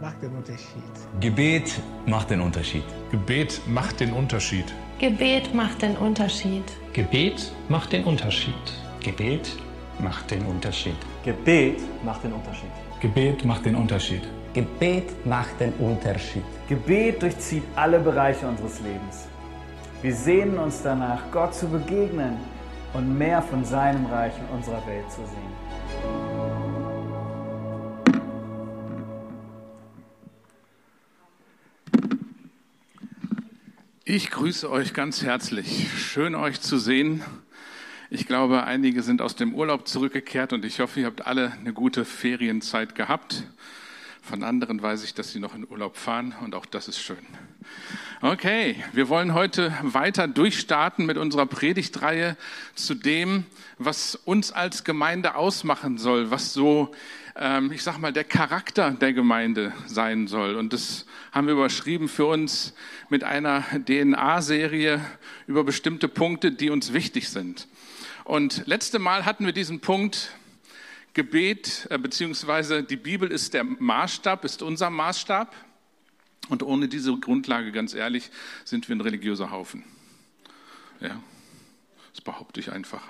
macht den Unterschied. Gebet macht den Unterschied. Gebet macht den Unterschied. Gebet macht den Unterschied. Gebet macht den Unterschied. Gebet macht den Unterschied. Gebet macht den Unterschied. Gebet macht den Unterschied. Gebet macht den Unterschied. Gebet durchzieht alle Bereiche unseres Lebens. Wir sehnen uns danach, Gott zu begegnen und mehr von seinem Reich in unserer Welt zu sehen. Ich grüße euch ganz herzlich. Schön euch zu sehen. Ich glaube, einige sind aus dem Urlaub zurückgekehrt und ich hoffe, ihr habt alle eine gute Ferienzeit gehabt. Von anderen weiß ich, dass sie noch in Urlaub fahren und auch das ist schön. Okay, wir wollen heute weiter durchstarten mit unserer Predigtreihe zu dem, was uns als Gemeinde ausmachen soll, was so, ähm, ich sag mal, der Charakter der Gemeinde sein soll. Und das haben wir überschrieben für uns mit einer DNA-Serie über bestimmte Punkte, die uns wichtig sind. Und letzte Mal hatten wir diesen Punkt, Gebet, äh, beziehungsweise die Bibel ist der Maßstab, ist unser Maßstab. Und ohne diese Grundlage, ganz ehrlich, sind wir ein religiöser Haufen. Ja, das behaupte ich einfach.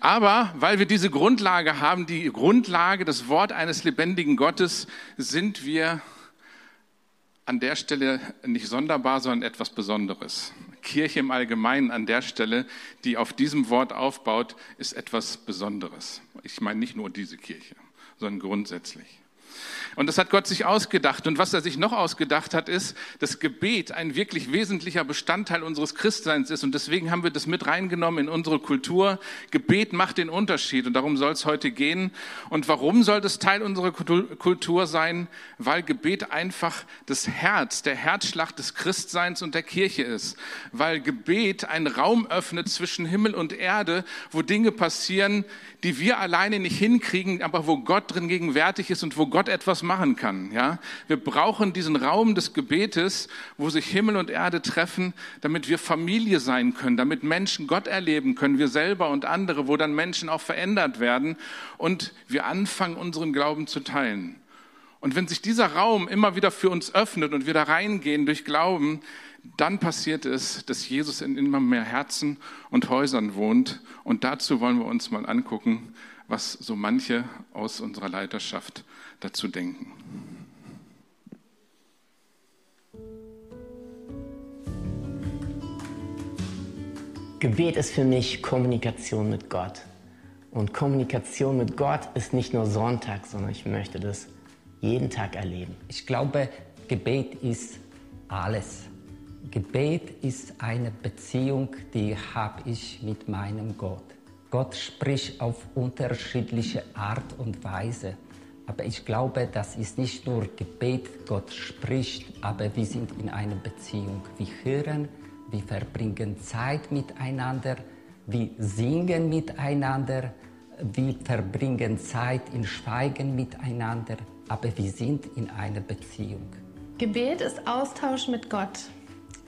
Aber weil wir diese Grundlage haben, die Grundlage, das Wort eines lebendigen Gottes, sind wir an der Stelle nicht sonderbar, sondern etwas Besonderes. Kirche im Allgemeinen an der Stelle, die auf diesem Wort aufbaut, ist etwas Besonderes. Ich meine nicht nur diese Kirche, sondern grundsätzlich. Und das hat Gott sich ausgedacht. Und was er sich noch ausgedacht hat, ist, dass Gebet ein wirklich wesentlicher Bestandteil unseres Christseins ist. Und deswegen haben wir das mit reingenommen in unsere Kultur. Gebet macht den Unterschied. Und darum soll es heute gehen. Und warum soll das Teil unserer Kultur sein? Weil Gebet einfach das Herz, der Herzschlag des Christseins und der Kirche ist. Weil Gebet einen Raum öffnet zwischen Himmel und Erde, wo Dinge passieren, die wir alleine nicht hinkriegen, aber wo Gott drin gegenwärtig ist und wo Gott etwas machen kann. Ja, wir brauchen diesen Raum des Gebetes, wo sich Himmel und Erde treffen, damit wir Familie sein können, damit Menschen Gott erleben können, wir selber und andere, wo dann Menschen auch verändert werden und wir anfangen, unseren Glauben zu teilen. Und wenn sich dieser Raum immer wieder für uns öffnet und wir da reingehen durch Glauben, dann passiert es, dass Jesus in immer mehr Herzen und Häusern wohnt. Und dazu wollen wir uns mal angucken, was so manche aus unserer Leiterschaft dazu denken. Gebet ist für mich Kommunikation mit Gott. Und Kommunikation mit Gott ist nicht nur Sonntag, sondern ich möchte das jeden Tag erleben. Ich glaube, Gebet ist alles. Gebet ist eine Beziehung, die habe ich mit meinem Gott. Gott spricht auf unterschiedliche Art und Weise. Aber ich glaube, das ist nicht nur Gebet, Gott spricht, aber wir sind in einer Beziehung. Wir hören, wir verbringen Zeit miteinander, wir singen miteinander, wir verbringen Zeit in Schweigen miteinander, aber wir sind in einer Beziehung. Gebet ist Austausch mit Gott.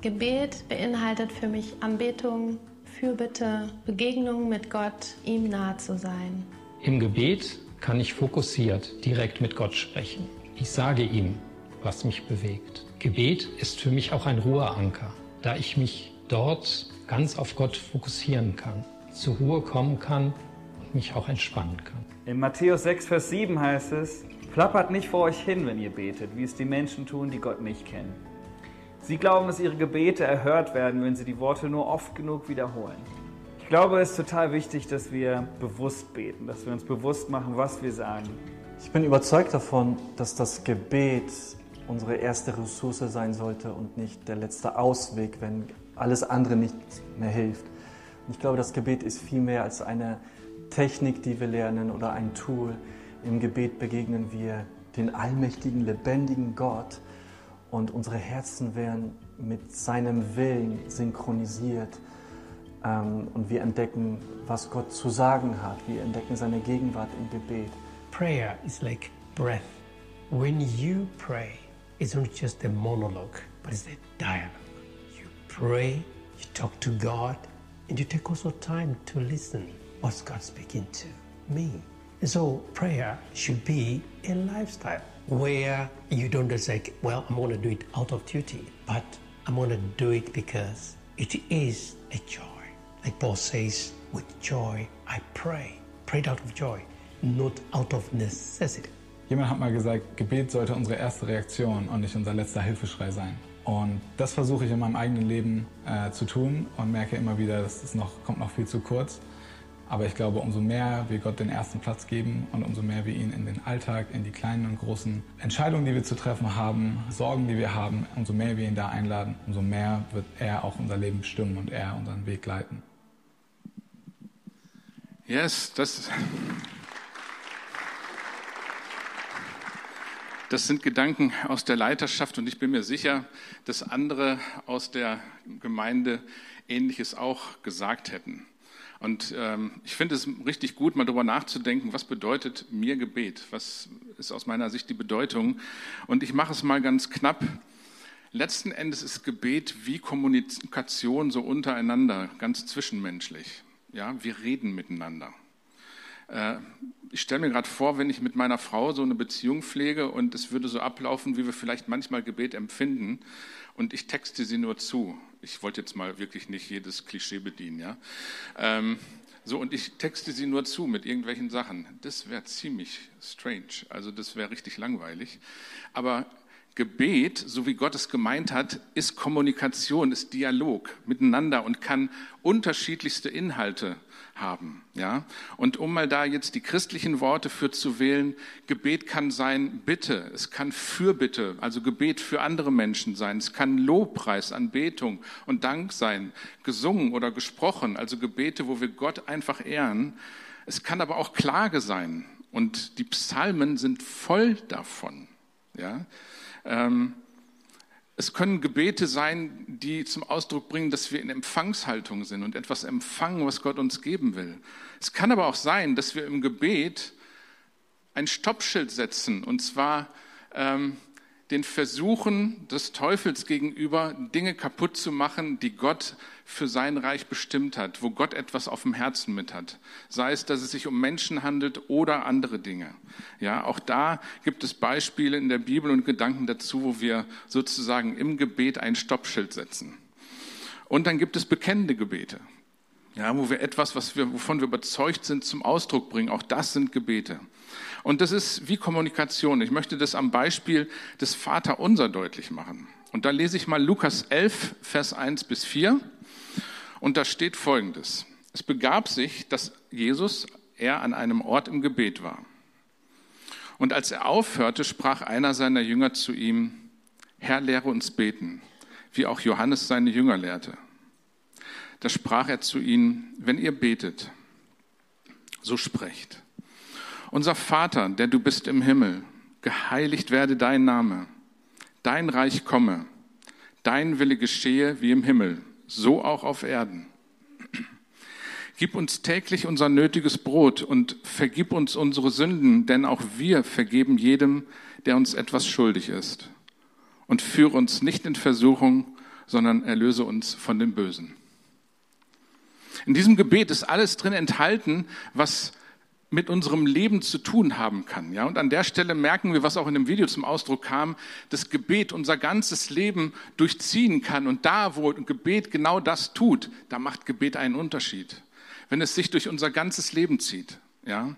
Gebet beinhaltet für mich Anbetung, Fürbitte, Begegnung mit Gott, ihm nahe zu sein. Im Gebet kann ich fokussiert direkt mit Gott sprechen. Ich sage ihm, was mich bewegt. Gebet ist für mich auch ein Ruheanker, da ich mich dort ganz auf Gott fokussieren kann, zur Ruhe kommen kann und mich auch entspannen kann. In Matthäus 6, Vers 7 heißt es, Plappert nicht vor euch hin, wenn ihr betet, wie es die Menschen tun, die Gott nicht kennen. Sie glauben, dass ihre Gebete erhört werden, wenn sie die Worte nur oft genug wiederholen. Ich glaube, es ist total wichtig, dass wir bewusst beten, dass wir uns bewusst machen, was wir sagen. Ich bin überzeugt davon, dass das Gebet unsere erste Ressource sein sollte und nicht der letzte Ausweg, wenn alles andere nicht mehr hilft. Und ich glaube, das Gebet ist viel mehr als eine Technik, die wir lernen oder ein Tool. Im Gebet begegnen wir den allmächtigen, lebendigen Gott und unsere Herzen werden mit seinem Willen synchronisiert ähm, und wir entdecken, was Gott zu sagen hat. Wir entdecken seine Gegenwart im Gebet. Prayer is like breath. When you pray, it's not just a monologue, but it's a dialogue. You pray, you talk to God, and you take also time to listen. What's God speaking to me? And so prayer should be a lifestyle. where you don't just like, well, I'm going to do it out of duty, but I'm going to do it because it is a joy. Like Paul says, with joy I pray. Prayed out of joy, not out of necessity. Jemand hat mal gesagt, Gebet sollte unsere erste Reaktion und nicht unser letzter Hilfeschrei sein. Und das versuche ich in meinem eigenen Leben äh, zu tun und merke immer wieder, dass es noch, kommt noch viel zu kurz. Aber ich glaube, umso mehr wir Gott den ersten Platz geben und umso mehr wir ihn in den Alltag, in die kleinen und großen Entscheidungen, die wir zu treffen haben, Sorgen, die wir haben, umso mehr wir ihn da einladen, umso mehr wird er auch unser Leben bestimmen und er unseren Weg leiten. Yes, das, das sind Gedanken aus der Leiterschaft und ich bin mir sicher, dass andere aus der Gemeinde Ähnliches auch gesagt hätten. Und ähm, ich finde es richtig gut, mal darüber nachzudenken, was bedeutet mir Gebet? Was ist aus meiner Sicht die Bedeutung? Und ich mache es mal ganz knapp. Letzten Endes ist Gebet wie Kommunikation so untereinander, ganz zwischenmenschlich. Ja, wir reden miteinander. Äh, ich stelle mir gerade vor, wenn ich mit meiner Frau so eine Beziehung pflege und es würde so ablaufen, wie wir vielleicht manchmal Gebet empfinden und ich texte sie nur zu. Ich wollte jetzt mal wirklich nicht jedes Klischee bedienen, ja. Ähm, so, und ich texte sie nur zu mit irgendwelchen Sachen. Das wäre ziemlich strange. Also, das wäre richtig langweilig. Aber Gebet, so wie Gott es gemeint hat, ist Kommunikation, ist Dialog miteinander und kann unterschiedlichste Inhalte haben. Ja? Und um mal da jetzt die christlichen Worte für zu wählen, Gebet kann sein Bitte, es kann Fürbitte, also Gebet für andere Menschen sein, es kann Lobpreis, Anbetung und Dank sein, gesungen oder gesprochen, also Gebete, wo wir Gott einfach ehren. Es kann aber auch Klage sein und die Psalmen sind voll davon. Ja? Ähm, es können Gebete sein, die zum Ausdruck bringen, dass wir in Empfangshaltung sind und etwas empfangen, was Gott uns geben will. Es kann aber auch sein, dass wir im Gebet ein Stoppschild setzen, und zwar ähm, den Versuchen des Teufels gegenüber, Dinge kaputt zu machen, die Gott für sein Reich bestimmt hat, wo Gott etwas auf dem Herzen mit hat. Sei es, dass es sich um Menschen handelt oder andere Dinge. Ja, auch da gibt es Beispiele in der Bibel und Gedanken dazu, wo wir sozusagen im Gebet ein Stoppschild setzen. Und dann gibt es bekennende Gebete. Ja, wo wir etwas, was wir, wovon wir überzeugt sind, zum Ausdruck bringen. Auch das sind Gebete. Und das ist wie Kommunikation. Ich möchte das am Beispiel des Vaterunser deutlich machen. Und da lese ich mal Lukas 11, Vers 1 bis 4. Und da steht Folgendes. Es begab sich, dass Jesus, er an einem Ort im Gebet war. Und als er aufhörte, sprach einer seiner Jünger zu ihm, Herr, lehre uns beten, wie auch Johannes seine Jünger lehrte. Da sprach er zu ihnen, wenn ihr betet, so sprecht. Unser Vater, der du bist im Himmel, geheiligt werde dein Name, dein Reich komme, dein Wille geschehe wie im Himmel, so auch auf Erden. Gib uns täglich unser nötiges Brot und vergib uns unsere Sünden, denn auch wir vergeben jedem, der uns etwas schuldig ist. Und führe uns nicht in Versuchung, sondern erlöse uns von dem Bösen. In diesem Gebet ist alles drin enthalten, was mit unserem Leben zu tun haben kann. Ja, und an der Stelle merken wir, was auch in dem Video zum Ausdruck kam, dass Gebet unser ganzes Leben durchziehen kann. Und da, wo Gebet genau das tut, da macht Gebet einen Unterschied. Wenn es sich durch unser ganzes Leben zieht. Ja,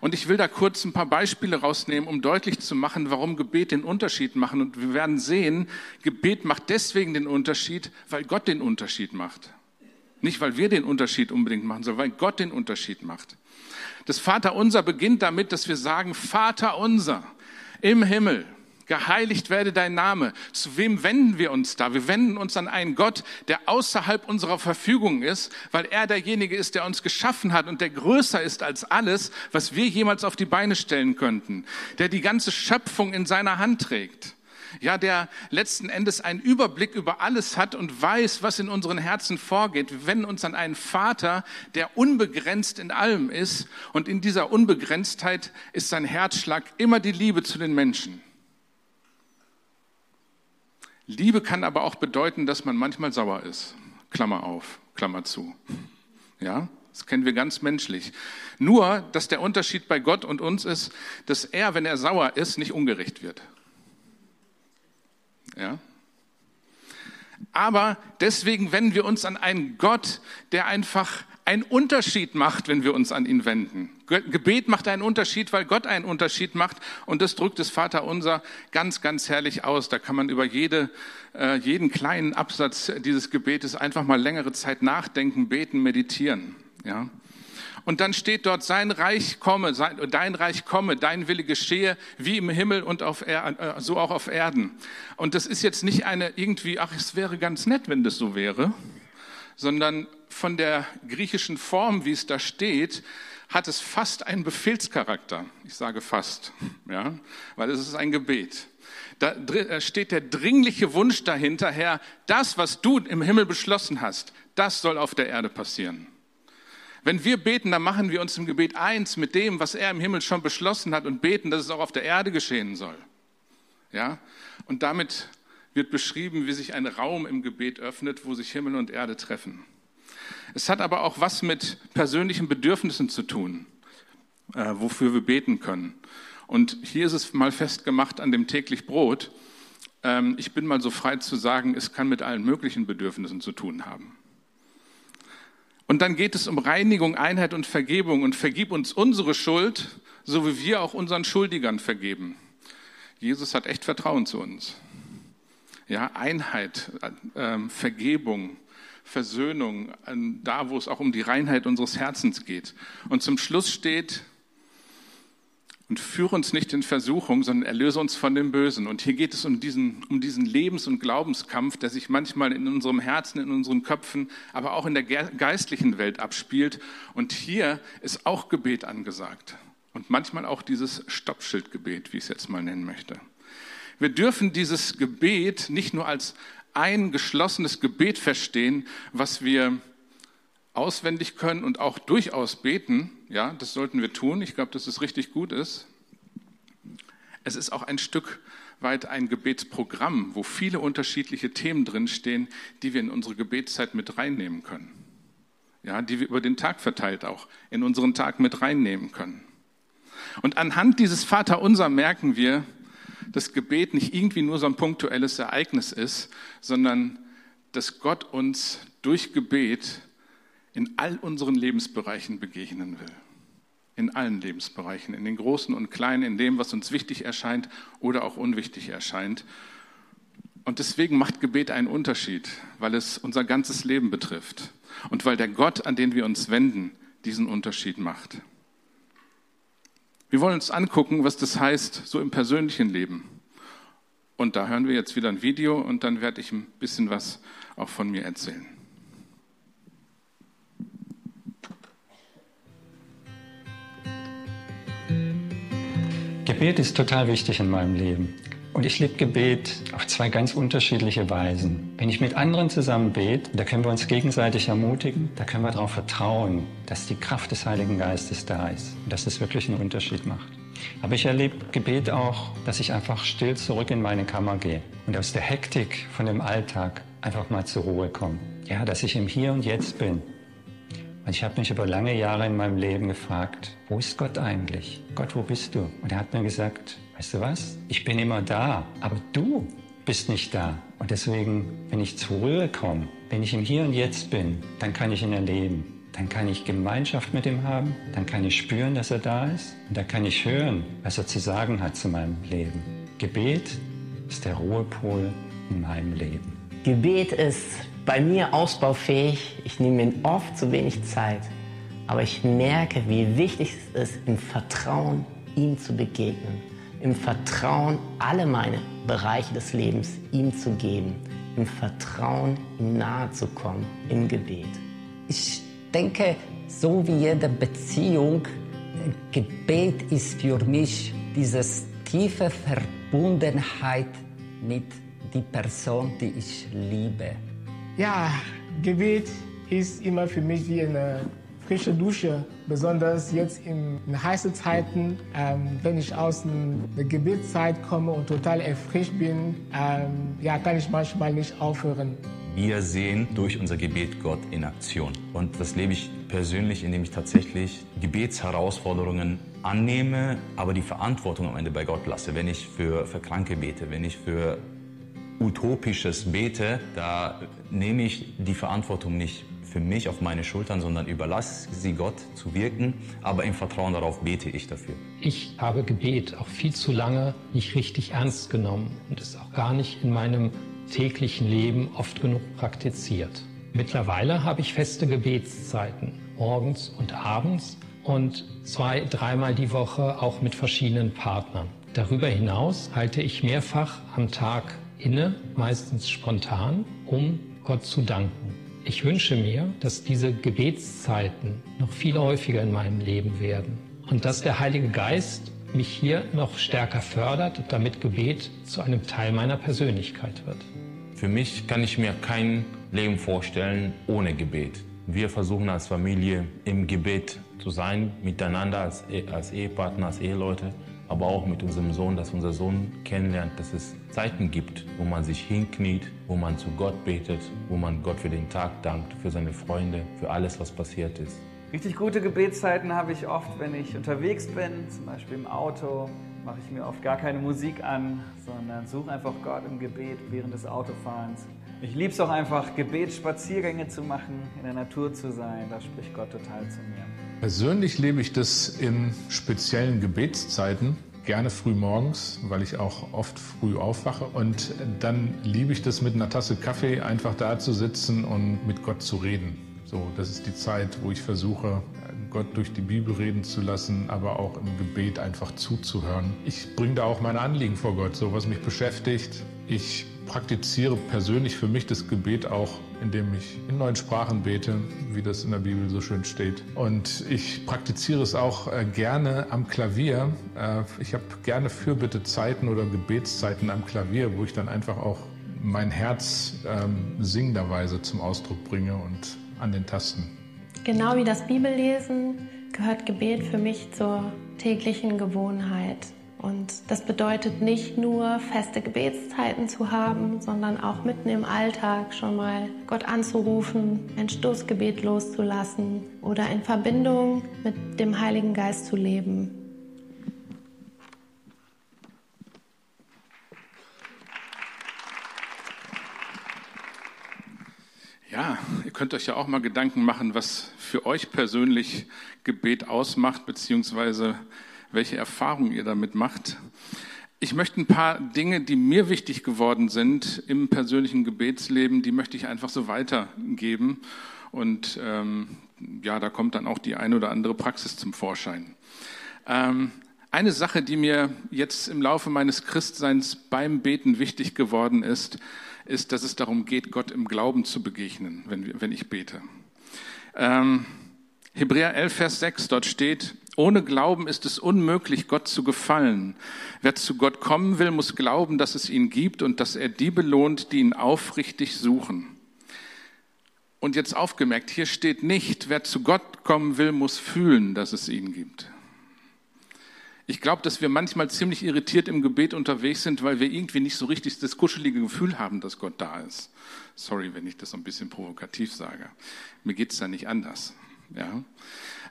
und ich will da kurz ein paar Beispiele rausnehmen, um deutlich zu machen, warum Gebet den Unterschied machen. Und wir werden sehen, Gebet macht deswegen den Unterschied, weil Gott den Unterschied macht. Nicht, weil wir den Unterschied unbedingt machen, sondern weil Gott den Unterschied macht. Das Vaterunser beginnt damit, dass wir sagen, Vater unser im Himmel, geheiligt werde dein Name. Zu wem wenden wir uns da? Wir wenden uns an einen Gott, der außerhalb unserer Verfügung ist, weil er derjenige ist, der uns geschaffen hat und der größer ist als alles, was wir jemals auf die Beine stellen könnten, der die ganze Schöpfung in seiner Hand trägt ja, der letzten Endes einen Überblick über alles hat und weiß, was in unseren Herzen vorgeht. Wir wenden uns an einen Vater, der unbegrenzt in allem ist und in dieser Unbegrenztheit ist sein Herzschlag immer die Liebe zu den Menschen. Liebe kann aber auch bedeuten, dass man manchmal sauer ist. Klammer auf, Klammer zu. Ja? Das kennen wir ganz menschlich. Nur, dass der Unterschied bei Gott und uns ist, dass er, wenn er sauer ist, nicht ungerecht wird. Ja? Aber deswegen wenden wir uns an einen Gott, der einfach einen Unterschied macht, wenn wir uns an ihn wenden. Gebet macht einen Unterschied, weil Gott einen Unterschied macht. Und das drückt das Vaterunser ganz, ganz herrlich aus. Da kann man über jede, äh, jeden kleinen Absatz dieses Gebetes einfach mal längere Zeit nachdenken, beten, meditieren. Ja. Und dann steht dort, sein Reich komme, sein, dein Reich komme, dein Wille geschehe, wie im Himmel und auf er, äh, so auch auf Erden. Und das ist jetzt nicht eine irgendwie, ach, es wäre ganz nett, wenn das so wäre, sondern von der griechischen Form, wie es da steht, hat es fast einen Befehlscharakter. Ich sage fast, ja, weil es ist ein Gebet. Da äh, steht der dringliche Wunsch dahinter, Herr, das, was du im Himmel beschlossen hast, das soll auf der Erde passieren. Wenn wir beten, dann machen wir uns im Gebet eins mit dem, was er im Himmel schon beschlossen hat und beten, dass es auch auf der Erde geschehen soll. Ja? Und damit wird beschrieben, wie sich ein Raum im Gebet öffnet, wo sich Himmel und Erde treffen. Es hat aber auch was mit persönlichen Bedürfnissen zu tun, äh, wofür wir beten können. Und hier ist es mal festgemacht an dem täglich Brot. Ähm, ich bin mal so frei zu sagen, es kann mit allen möglichen Bedürfnissen zu tun haben. Und dann geht es um Reinigung, Einheit und Vergebung. Und vergib uns unsere Schuld, so wie wir auch unseren Schuldigern vergeben. Jesus hat echt Vertrauen zu uns. Ja, Einheit, äh, Vergebung, Versöhnung, da wo es auch um die Reinheit unseres Herzens geht. Und zum Schluss steht, und führe uns nicht in Versuchung, sondern erlöse uns von dem Bösen. Und hier geht es um diesen, um diesen Lebens- und Glaubenskampf, der sich manchmal in unserem Herzen, in unseren Köpfen, aber auch in der geistlichen Welt abspielt. Und hier ist auch Gebet angesagt. Und manchmal auch dieses Stoppschildgebet, wie ich es jetzt mal nennen möchte. Wir dürfen dieses Gebet nicht nur als ein geschlossenes Gebet verstehen, was wir auswendig können und auch durchaus beten. Ja, das sollten wir tun. Ich glaube, dass es richtig gut ist. Es ist auch ein Stück weit ein Gebetsprogramm, wo viele unterschiedliche Themen drinstehen, die wir in unsere Gebetszeit mit reinnehmen können. Ja, die wir über den Tag verteilt auch in unseren Tag mit reinnehmen können. Und anhand dieses Vaterunser merken wir, dass Gebet nicht irgendwie nur so ein punktuelles Ereignis ist, sondern dass Gott uns durch Gebet in all unseren Lebensbereichen begegnen will. In allen Lebensbereichen, in den großen und kleinen, in dem, was uns wichtig erscheint oder auch unwichtig erscheint. Und deswegen macht Gebet einen Unterschied, weil es unser ganzes Leben betrifft und weil der Gott, an den wir uns wenden, diesen Unterschied macht. Wir wollen uns angucken, was das heißt, so im persönlichen Leben. Und da hören wir jetzt wieder ein Video und dann werde ich ein bisschen was auch von mir erzählen. Gebet ist total wichtig in meinem Leben. Und ich lebe Gebet auf zwei ganz unterschiedliche Weisen. Wenn ich mit anderen zusammen bete, da können wir uns gegenseitig ermutigen, da können wir darauf vertrauen, dass die Kraft des Heiligen Geistes da ist und dass es wirklich einen Unterschied macht. Aber ich erlebe Gebet auch, dass ich einfach still zurück in meine Kammer gehe und aus der Hektik von dem Alltag einfach mal zur Ruhe komme. Ja, dass ich im Hier und Jetzt bin. Ich habe mich über lange Jahre in meinem Leben gefragt, wo ist Gott eigentlich? Gott, wo bist du? Und er hat mir gesagt, weißt du was? Ich bin immer da, aber du bist nicht da. Und deswegen, wenn ich zur Ruhe komme, wenn ich im Hier und Jetzt bin, dann kann ich ihn erleben. Dann kann ich Gemeinschaft mit ihm haben, dann kann ich spüren, dass er da ist und dann kann ich hören, was er zu sagen hat zu meinem Leben. Gebet ist der Ruhepol in meinem Leben. Gebet ist bei mir ausbaufähig. Ich nehme mir oft zu wenig Zeit. Aber ich merke, wie wichtig es ist, im Vertrauen ihm zu begegnen im Vertrauen alle meine Bereiche des Lebens ihm zu geben, im Vertrauen ihm nahe zu kommen, im Gebet. Ich denke, so wie jede Beziehung, Gebet ist für mich diese tiefe Verbundenheit mit der Person, die ich liebe. Ja, Gebet ist immer für mich wie eine frische Dusche, besonders jetzt in, heißen Zeiten, ähm, wenn ich aus der Gebetszeit komme und total erfrischt bin, ähm, ja, kann ich manchmal nicht aufhören. Wir sehen durch unser Gebet Gott in Aktion. Und das lebe ich persönlich, indem ich tatsächlich Gebetsherausforderungen annehme, aber die Verantwortung am Ende bei Gott lasse. Wenn ich für, für Kranke bete, wenn ich für Utopisches bete, da nehme ich die Verantwortung nicht für mich auf meine Schultern, sondern überlasse sie Gott zu wirken, aber im Vertrauen darauf bete ich dafür. Ich habe Gebet auch viel zu lange nicht richtig ernst genommen und es auch gar nicht in meinem täglichen Leben oft genug praktiziert. Mittlerweile habe ich feste Gebetszeiten, morgens und abends und zwei, dreimal die Woche auch mit verschiedenen Partnern. Darüber hinaus halte ich mehrfach am Tag inne, meistens spontan, um Gott zu danken. Ich wünsche mir, dass diese Gebetszeiten noch viel häufiger in meinem Leben werden und dass der Heilige Geist mich hier noch stärker fördert, damit Gebet zu einem Teil meiner Persönlichkeit wird. Für mich kann ich mir kein Leben vorstellen ohne Gebet. Wir versuchen als Familie im Gebet zu sein, miteinander als, als Ehepartner, als Eheleute aber auch mit unserem Sohn, dass unser Sohn kennenlernt, dass es Zeiten gibt, wo man sich hinkniet, wo man zu Gott betet, wo man Gott für den Tag dankt, für seine Freunde, für alles, was passiert ist. Richtig gute Gebetszeiten habe ich oft, wenn ich unterwegs bin, zum Beispiel im Auto, mache ich mir oft gar keine Musik an, sondern suche einfach Gott im Gebet während des Autofahrens. Ich liebe es auch einfach, Gebetsspaziergänge zu machen, in der Natur zu sein. Da spricht Gott total zu mir. Persönlich lebe ich das in speziellen Gebetszeiten, gerne früh morgens, weil ich auch oft früh aufwache. Und dann liebe ich das mit einer Tasse Kaffee einfach da zu sitzen und mit Gott zu reden. So, das ist die Zeit, wo ich versuche, Gott durch die Bibel reden zu lassen, aber auch im Gebet einfach zuzuhören. Ich bringe da auch meine Anliegen vor Gott, so was mich beschäftigt. Ich praktiziere persönlich für mich das Gebet auch, indem ich in neuen Sprachen bete, wie das in der Bibel so schön steht. Und ich praktiziere es auch äh, gerne am Klavier. Äh, ich habe gerne Fürbittezeiten oder Gebetszeiten am Klavier, wo ich dann einfach auch mein Herz ähm, singenderweise zum Ausdruck bringe und an den Tasten. Genau wie das Bibellesen gehört Gebet für mich zur täglichen Gewohnheit. Und das bedeutet nicht nur feste Gebetszeiten zu haben, sondern auch mitten im Alltag schon mal Gott anzurufen, ein Stoßgebet loszulassen oder in Verbindung mit dem Heiligen Geist zu leben. Ja, ihr könnt euch ja auch mal Gedanken machen, was für euch persönlich Gebet ausmacht, beziehungsweise welche Erfahrungen ihr damit macht. Ich möchte ein paar Dinge, die mir wichtig geworden sind im persönlichen Gebetsleben, die möchte ich einfach so weitergeben. Und ähm, ja, da kommt dann auch die eine oder andere Praxis zum Vorschein. Ähm, eine Sache, die mir jetzt im Laufe meines Christseins beim Beten wichtig geworden ist, ist, dass es darum geht, Gott im Glauben zu begegnen, wenn, wenn ich bete. Ähm, Hebräer 11, Vers 6, dort steht, ohne Glauben ist es unmöglich, Gott zu gefallen. Wer zu Gott kommen will, muss glauben, dass es ihn gibt und dass er die belohnt, die ihn aufrichtig suchen. Und jetzt aufgemerkt, hier steht nicht, wer zu Gott kommen will, muss fühlen, dass es ihn gibt. Ich glaube, dass wir manchmal ziemlich irritiert im Gebet unterwegs sind, weil wir irgendwie nicht so richtig das kuschelige Gefühl haben, dass Gott da ist. Sorry, wenn ich das so ein bisschen provokativ sage. Mir geht's da nicht anders. Ja.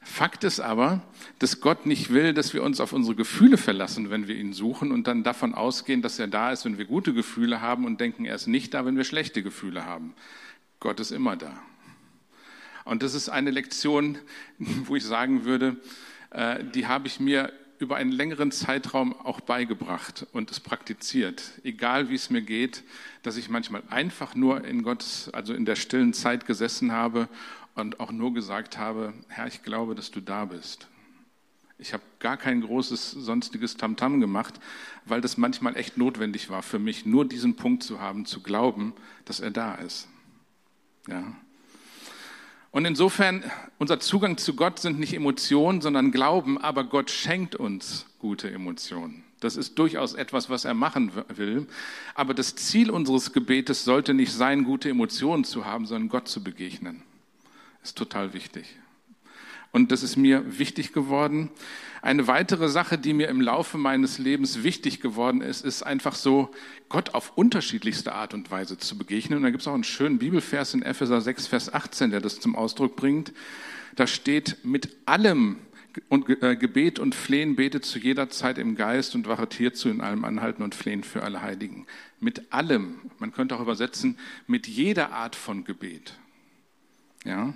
Fakt ist aber, dass Gott nicht will, dass wir uns auf unsere Gefühle verlassen, wenn wir ihn suchen und dann davon ausgehen, dass er da ist, wenn wir gute Gefühle haben und denken, er ist nicht da, wenn wir schlechte Gefühle haben. Gott ist immer da. Und das ist eine Lektion, wo ich sagen würde, äh, die habe ich mir über einen längeren Zeitraum auch beigebracht und es praktiziert, egal wie es mir geht, dass ich manchmal einfach nur in Gottes, also in der stillen Zeit gesessen habe und auch nur gesagt habe, Herr, ich glaube, dass du da bist. Ich habe gar kein großes sonstiges Tamtam gemacht, weil das manchmal echt notwendig war für mich, nur diesen Punkt zu haben, zu glauben, dass er da ist. Ja. Und insofern, unser Zugang zu Gott sind nicht Emotionen, sondern Glauben, aber Gott schenkt uns gute Emotionen. Das ist durchaus etwas, was er machen will. Aber das Ziel unseres Gebetes sollte nicht sein, gute Emotionen zu haben, sondern Gott zu begegnen ist total wichtig. Und das ist mir wichtig geworden. Eine weitere Sache, die mir im Laufe meines Lebens wichtig geworden ist, ist einfach so, Gott auf unterschiedlichste Art und Weise zu begegnen. Und da gibt es auch einen schönen Bibelvers in Epheser 6, Vers 18, der das zum Ausdruck bringt. Da steht, mit allem und äh, Gebet und Flehen betet zu jeder Zeit im Geist und wachet hierzu in allem Anhalten und Flehen für alle Heiligen. Mit allem, man könnte auch übersetzen, mit jeder Art von Gebet. Ja,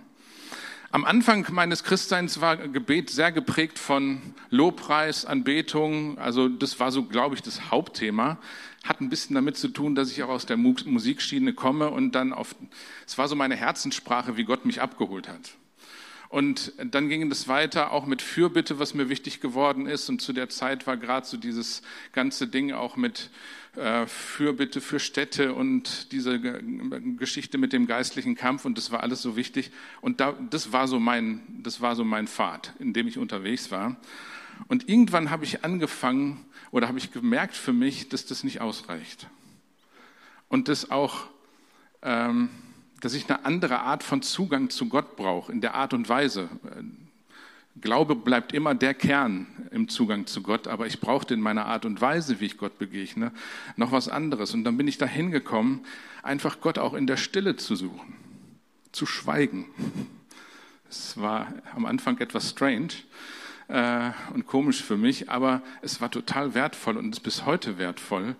am Anfang meines Christseins war Gebet sehr geprägt von Lobpreis, Anbetung. Also das war so, glaube ich, das Hauptthema. Hat ein bisschen damit zu tun, dass ich auch aus der Musikschiene komme und dann auf, es war so meine Herzenssprache, wie Gott mich abgeholt hat. Und dann ging es weiter auch mit Fürbitte, was mir wichtig geworden ist. Und zu der Zeit war gerade so dieses ganze Ding auch mit äh, Fürbitte für Städte und diese Geschichte mit dem geistlichen Kampf und das war alles so wichtig. Und da, das, war so mein, das war so mein Pfad, in dem ich unterwegs war. Und irgendwann habe ich angefangen oder habe ich gemerkt für mich, dass das nicht ausreicht. Und das auch, ähm, dass ich eine andere Art von Zugang zu Gott brauche, in der Art und Weise. Glaube bleibt immer der Kern im Zugang zu Gott, aber ich brauchte in meiner Art und Weise, wie ich Gott begegne, noch was anderes. Und dann bin ich dahin gekommen, einfach Gott auch in der Stille zu suchen, zu schweigen. Es war am Anfang etwas strange äh, und komisch für mich, aber es war total wertvoll und ist bis heute wertvoll,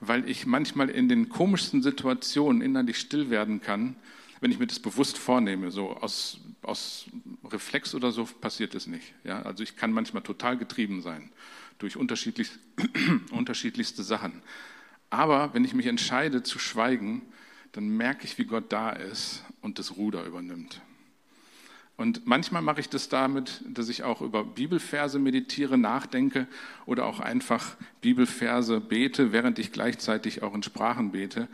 weil ich manchmal in den komischsten Situationen innerlich still werden kann, wenn ich mir das bewusst vornehme, so aus, aus Reflex oder so passiert es nicht. Ja? Also ich kann manchmal total getrieben sein durch unterschiedlich, unterschiedlichste Sachen. Aber wenn ich mich entscheide zu schweigen, dann merke ich, wie Gott da ist und das Ruder übernimmt. Und manchmal mache ich das damit, dass ich auch über Bibelverse meditiere, nachdenke oder auch einfach Bibelverse bete, während ich gleichzeitig auch in Sprachen bete.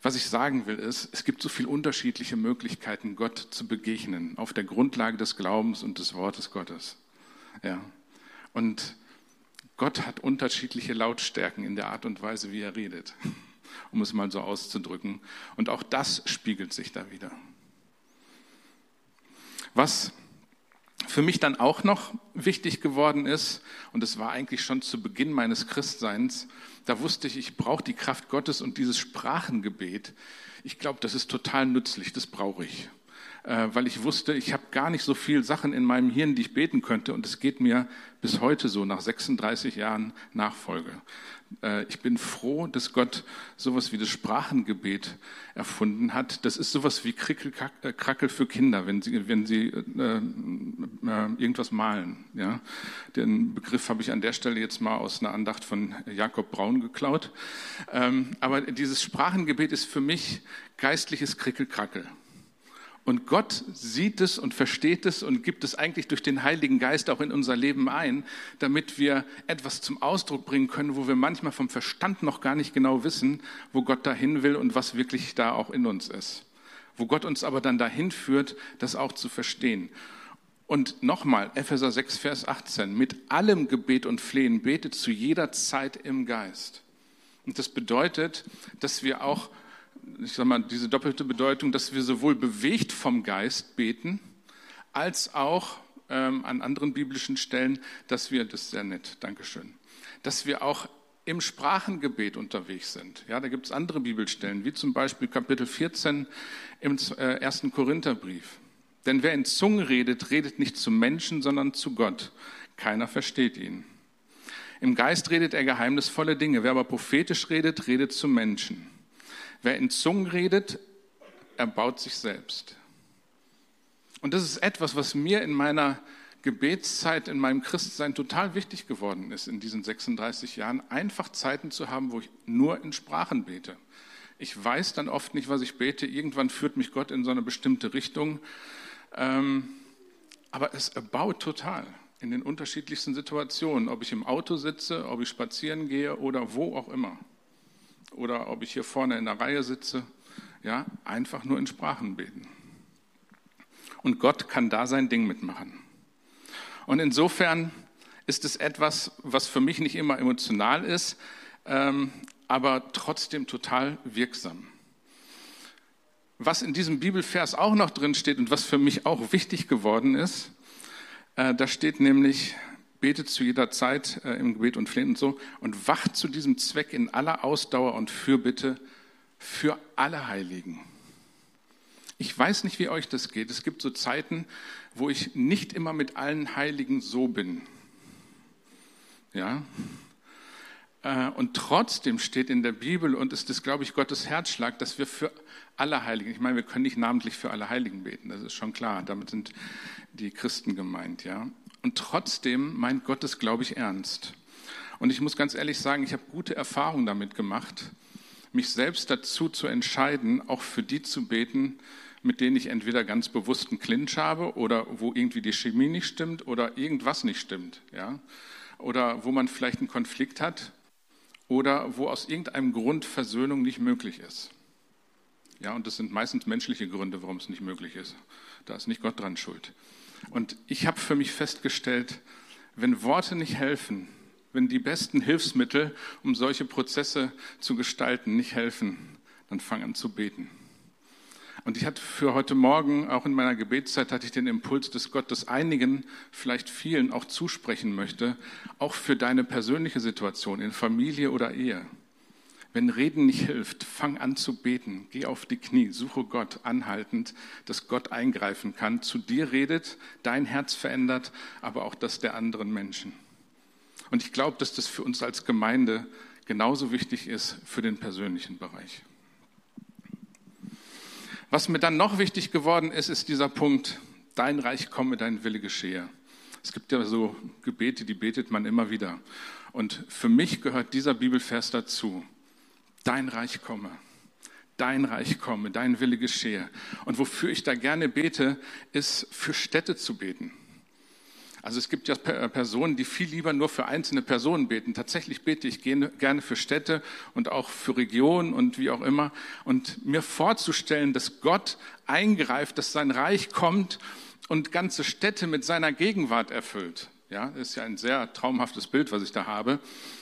Was ich sagen will, ist, es gibt so viele unterschiedliche Möglichkeiten, Gott zu begegnen, auf der Grundlage des Glaubens und des Wortes Gottes. Ja. Und Gott hat unterschiedliche Lautstärken in der Art und Weise, wie er redet, um es mal so auszudrücken. Und auch das spiegelt sich da wieder. Was für mich dann auch noch wichtig geworden ist, und es war eigentlich schon zu Beginn meines Christseins, da wusste ich, ich brauche die Kraft Gottes und dieses Sprachengebet. Ich glaube, das ist total nützlich, das brauche ich. Äh, weil ich wusste, ich habe gar nicht so viel Sachen in meinem Hirn, die ich beten könnte. Und es geht mir bis heute so, nach 36 Jahren Nachfolge. Äh, ich bin froh, dass Gott sowas wie das Sprachengebet erfunden hat. Das ist sowas wie Krackel für Kinder, wenn sie, wenn sie äh, äh, irgendwas malen. Ja? Den Begriff habe ich an der Stelle jetzt mal aus einer Andacht von Jakob Braun geklaut. Ähm, aber dieses Sprachengebet ist für mich geistliches Krickelkrackel. Und Gott sieht es und versteht es und gibt es eigentlich durch den Heiligen Geist auch in unser Leben ein, damit wir etwas zum Ausdruck bringen können, wo wir manchmal vom Verstand noch gar nicht genau wissen, wo Gott dahin will und was wirklich da auch in uns ist. Wo Gott uns aber dann dahin führt, das auch zu verstehen. Und nochmal, Epheser 6, Vers 18, mit allem Gebet und Flehen betet zu jeder Zeit im Geist. Und das bedeutet, dass wir auch ich sag mal, diese doppelte Bedeutung, dass wir sowohl bewegt vom Geist beten, als auch ähm, an anderen biblischen Stellen, dass wir, das ist sehr nett, Dankeschön, dass wir auch im Sprachengebet unterwegs sind. Ja, da gibt es andere Bibelstellen, wie zum Beispiel Kapitel 14 im äh, ersten Korintherbrief. Denn wer in Zungen redet, redet nicht zu Menschen, sondern zu Gott. Keiner versteht ihn. Im Geist redet er geheimnisvolle Dinge. Wer aber prophetisch redet, redet zu Menschen. Wer in Zungen redet, erbaut sich selbst. Und das ist etwas, was mir in meiner Gebetszeit, in meinem Christsein total wichtig geworden ist in diesen 36 Jahren, einfach Zeiten zu haben, wo ich nur in Sprachen bete. Ich weiß dann oft nicht, was ich bete. Irgendwann führt mich Gott in so eine bestimmte Richtung. Ähm, aber es erbaut total in den unterschiedlichsten Situationen, ob ich im Auto sitze, ob ich spazieren gehe oder wo auch immer oder ob ich hier vorne in der Reihe sitze, ja, einfach nur in Sprachen beten. Und Gott kann da sein Ding mitmachen. Und insofern ist es etwas, was für mich nicht immer emotional ist, ähm, aber trotzdem total wirksam. Was in diesem Bibelvers auch noch drin steht und was für mich auch wichtig geworden ist, Äh, da steht nämlich, betet zu jeder Zeit äh, im Gebet und Flehen und so und wacht zu diesem Zweck in aller Ausdauer und Fürbitte für alle Heiligen. Ich weiß nicht, wie euch das geht. Es gibt so Zeiten, wo ich nicht immer mit allen Heiligen so bin. Ja, äh, und trotzdem steht in der Bibel, und ist das, glaube ich, Gottes Herzschlag, dass wir für alle Heiligen, ich meine, wir können nicht namentlich für alle Heiligen beten, das ist schon klar, damit sind die Christen gemeint, ja. Und trotzdem meint Gott es, glaube ich, ernst. Und ich muss ganz ehrlich sagen, ich habe gute Erfahrungen damit gemacht, mich selbst dazu zu entscheiden, auch für die zu beten, mit denen ich entweder ganz bewusst einen Clinch habe oder wo irgendwie die Chemie nicht stimmt oder irgendwas nicht stimmt, ja. Oder wo man vielleicht einen Konflikt hat oder wo aus irgendeinem Grund Versöhnung nicht möglich ist. Ja, und das sind meistens menschliche Gründe, warum es nicht möglich ist. Da ist nicht Gott dran schuld. Und ich habe für mich festgestellt, wenn Worte nicht helfen, wenn die besten Hilfsmittel, um solche Prozesse zu gestalten, nicht helfen, dann fang an zu beten. Und ich hatte für heute Morgen, auch in meiner Gebetszeit, hatte ich den Impuls, dass Gott das einigen, vielleicht vielen auch zusprechen möchte, auch für deine persönliche Situation in Familie oder Ehe. Wenn Reden nicht hilft, fang an zu beten, geh auf die Knie, suche Gott anhaltend, dass Gott eingreifen kann, zu dir redet, dein Herz verändert, aber auch das der anderen Menschen. Und ich glaube, dass das für uns als Gemeinde genauso wichtig ist für den persönlichen Bereich. Was mir dann noch wichtig geworden ist, ist dieser Punkt, dein Reich komme, dein Wille geschehe. Es gibt ja so Gebete, die betet man immer wieder. Und für mich gehört dieser Bibelvers dazu. Dein Reich komme, dein Reich komme, dein Wille geschehe. Und wofür ich da gerne bete, ist für Städte zu beten. Also es gibt ja Personen, die viel lieber nur für einzelne Personen beten. Tatsächlich bete ich gerne für Städte und auch für Regionen und wie auch immer. Und mir vorzustellen, dass Gott eingreift, dass sein Reich kommt und ganze Städte mit seiner Gegenwart erfüllt. Ja, das ist ja ein sehr traumhaftes Bild, was ich da habe.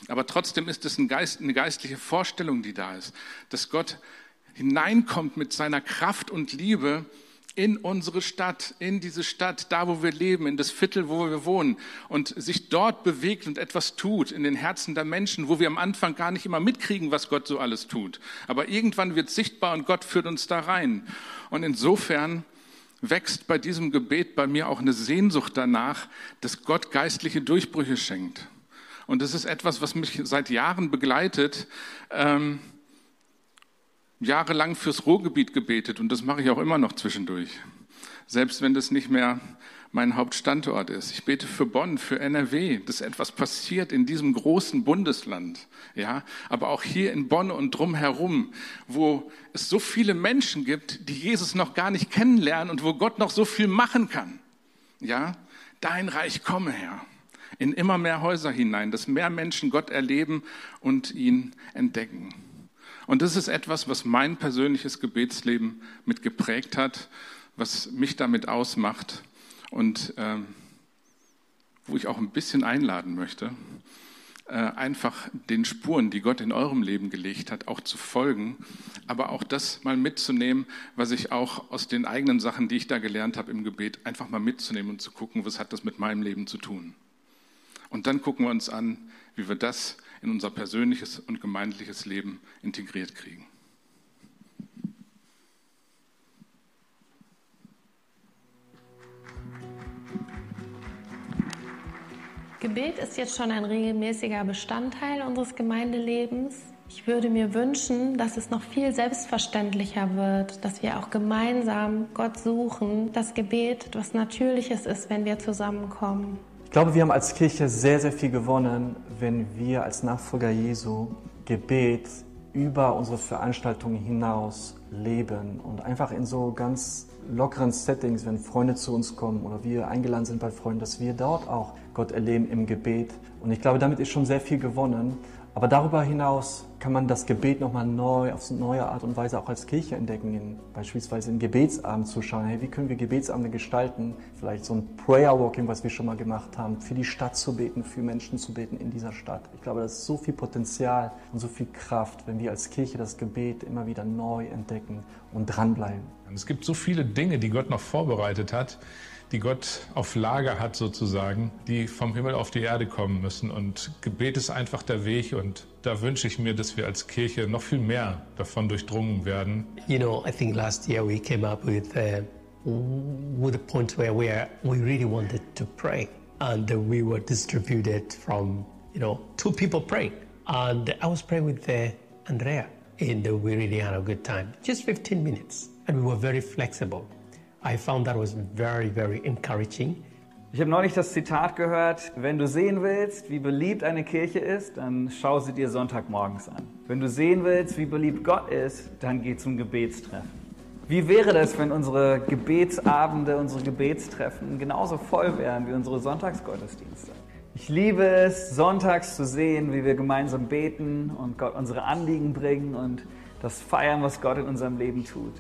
Aber trotzdem ist es ein Geist, eine geistliche Vorstellung, die da ist, dass Gott hineinkommt mit seiner Kraft und Liebe in unsere Stadt, in diese Stadt, da wo wir leben, in das Viertel, wo wir wohnen und sich dort bewegt und etwas tut in den Herzen der Menschen, wo wir am Anfang gar nicht immer mitkriegen, was Gott so alles tut. Aber irgendwann wird sichtbar und Gott führt uns da rein. Und insofern wächst bei diesem Gebet bei mir auch eine Sehnsucht danach, dass Gott geistliche Durchbrüche schenkt. Und das ist etwas, was mich seit Jahren begleitet. Ähm, jahrelang fürs Ruhrgebiet gebetet und das mache ich auch immer noch zwischendurch. Selbst wenn das nicht mehr mein Hauptstandort ist. Ich bete für Bonn, für NRW, dass etwas passiert in diesem großen Bundesland. Ja, aber auch hier in Bonn und drumherum, wo es so viele Menschen gibt, die Jesus noch gar nicht kennenlernen und wo Gott noch so viel machen kann. Ja, dein Reich komme her. In immer mehr Häuser hinein, dass mehr Menschen Gott erleben und ihn entdecken. Und das ist etwas, was mein persönliches Gebetsleben mit geprägt hat, was mich damit ausmacht und ähm, wo ich auch ein bisschen einladen möchte, äh, einfach den Spuren, die Gott in eurem Leben gelegt hat, auch zu folgen, aber auch das mal mitzunehmen, was ich auch aus den eigenen Sachen, die ich da gelernt habe im Gebet, einfach mal mitzunehmen und zu gucken, was hat das mit meinem Leben zu tun. Und dann gucken wir uns an, wie wir das in unser persönliches und gemeindliches Leben integriert kriegen. Gebet ist jetzt schon ein regelmäßiger Bestandteil unseres Gemeindelebens. Ich würde mir wünschen, dass es noch viel selbstverständlicher wird, dass wir auch gemeinsam Gott suchen, das Gebet etwas Natürliches ist, wenn wir zusammenkommen. Ich glaube, wir haben als Kirche sehr, sehr viel gewonnen, wenn wir als Nachfolger Jesu Gebet über unsere Veranstaltungen hinaus leben und einfach in so ganz lockeren Settings, wenn Freunde zu uns kommen oder wir eingeladen sind bei Freunden, dass wir dort auch Gott erleben im Gebet. Und ich glaube, damit ist schon sehr viel gewonnen. Aber darüber hinaus kann man das Gebet nochmal neu, auf neue Art und Weise auch als Kirche entdecken, beispielsweise in Gebetsabend zu schauen, hey, wie können wir Gebetsabende gestalten, vielleicht so ein Prayer Walking, was wir schon mal gemacht haben, für die Stadt zu beten, für Menschen zu beten in dieser Stadt. Ich glaube, da ist so viel Potenzial und so viel Kraft, wenn wir als Kirche das Gebet immer wieder neu entdecken und dranbleiben. Es gibt so viele Dinge, die Gott noch vorbereitet hat, die Gott auf Lager hat sozusagen, die vom Himmel auf die Erde kommen müssen. Und Gebet ist einfach der Weg und da wünsche ich mir, dass wir als Kirche noch viel mehr davon durchdrungen werden. You know, I think last year we came up with uh, with a point where we are, we really wanted to pray, and we were distributed from you know two people praying, and I was praying with uh, Andrea, and we really had a good time, just 15 minutes, and we were very flexible. I found that was very very encouraging. Ich habe neulich das Zitat gehört, wenn du sehen willst, wie beliebt eine Kirche ist, dann schau sie dir Sonntagmorgens an. Wenn du sehen willst, wie beliebt Gott ist, dann geh zum Gebetstreffen. Wie wäre das, wenn unsere Gebetsabende, unsere Gebetstreffen genauso voll wären wie unsere Sonntagsgottesdienste? Ich liebe es, sonntags zu sehen, wie wir gemeinsam beten und Gott unsere Anliegen bringen und das feiern, was Gott in unserem Leben tut.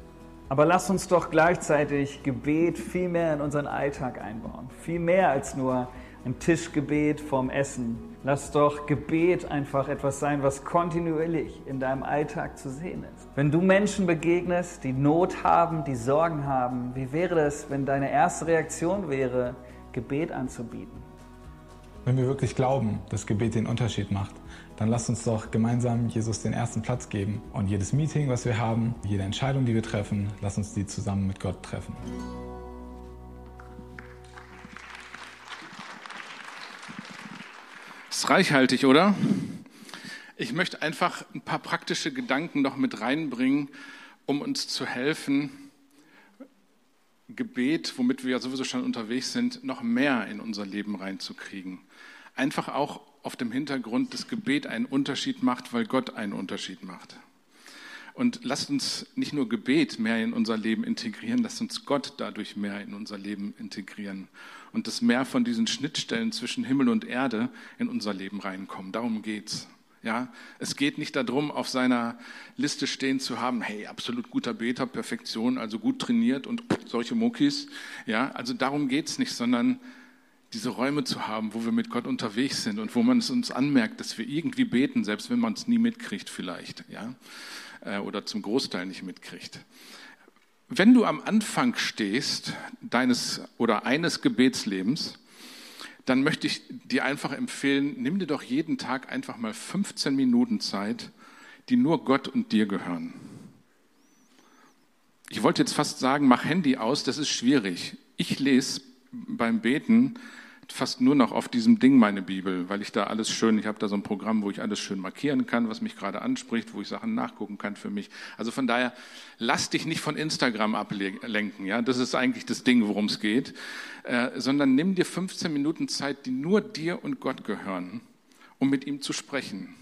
Aber lasst uns doch gleichzeitig Gebet viel mehr in unseren Alltag einbauen. Viel mehr als nur ein Tischgebet vom Essen. Lass doch Gebet einfach etwas sein, was kontinuierlich in deinem Alltag zu sehen ist. Wenn du Menschen begegnest, die Not haben, die Sorgen haben, wie wäre es, wenn deine erste Reaktion wäre, Gebet anzubieten? Wenn wir wirklich glauben, dass Gebet den Unterschied macht, dann lasst uns doch gemeinsam Jesus den ersten Platz geben. Und jedes Meeting, was wir haben, jede Entscheidung, die wir treffen, lasst uns die zusammen mit Gott treffen. Ist reichhaltig, oder? Ich möchte einfach ein paar praktische Gedanken noch mit reinbringen, um uns zu helfen, Gebet, womit wir ja sowieso schon unterwegs sind, noch mehr in unser Leben reinzukriegen. Einfach auch auf dem Hintergrund, dass Gebet einen Unterschied macht, weil Gott einen Unterschied macht. Und lasst uns nicht nur Gebet mehr in unser Leben integrieren, lasst uns Gott dadurch mehr in unser Leben integrieren. Und dass mehr von diesen Schnittstellen zwischen Himmel und Erde in unser Leben reinkommen. Darum geht's. Ja, es geht nicht darum, auf seiner Liste stehen zu haben, hey, absolut guter Beter, Perfektion, also gut trainiert und solche Muckis. Ja, also darum geht's nicht, sondern diese Räume zu haben, wo wir mit Gott unterwegs sind und wo man es uns anmerkt, dass wir irgendwie beten, selbst wenn man es nie mitkriegt vielleicht, ja, äh, oder zum Großteil nicht mitkriegt. Wenn du am Anfang stehst deines oder eines Gebetslebens, dann möchte ich dir einfach empfehlen, nimm dir doch jeden Tag einfach mal 15 Minuten Zeit, die nur Gott und dir gehören. Ich wollte jetzt fast sagen, mach Handy aus, das ist schwierig. Ich lese beim Beten fast nur noch auf diesem Ding meine Bibel, weil ich da alles schön, ich habe da so ein Programm, wo ich alles schön markieren kann, was mich gerade anspricht, wo ich Sachen nachgucken kann für mich. Also von daher, lass dich nicht von Instagram ablenken, ja, das ist eigentlich das Ding, worum es geht, äh, sondern nimm dir 15 Minuten Zeit, die nur dir und Gott gehören, um mit ihm zu sprechen.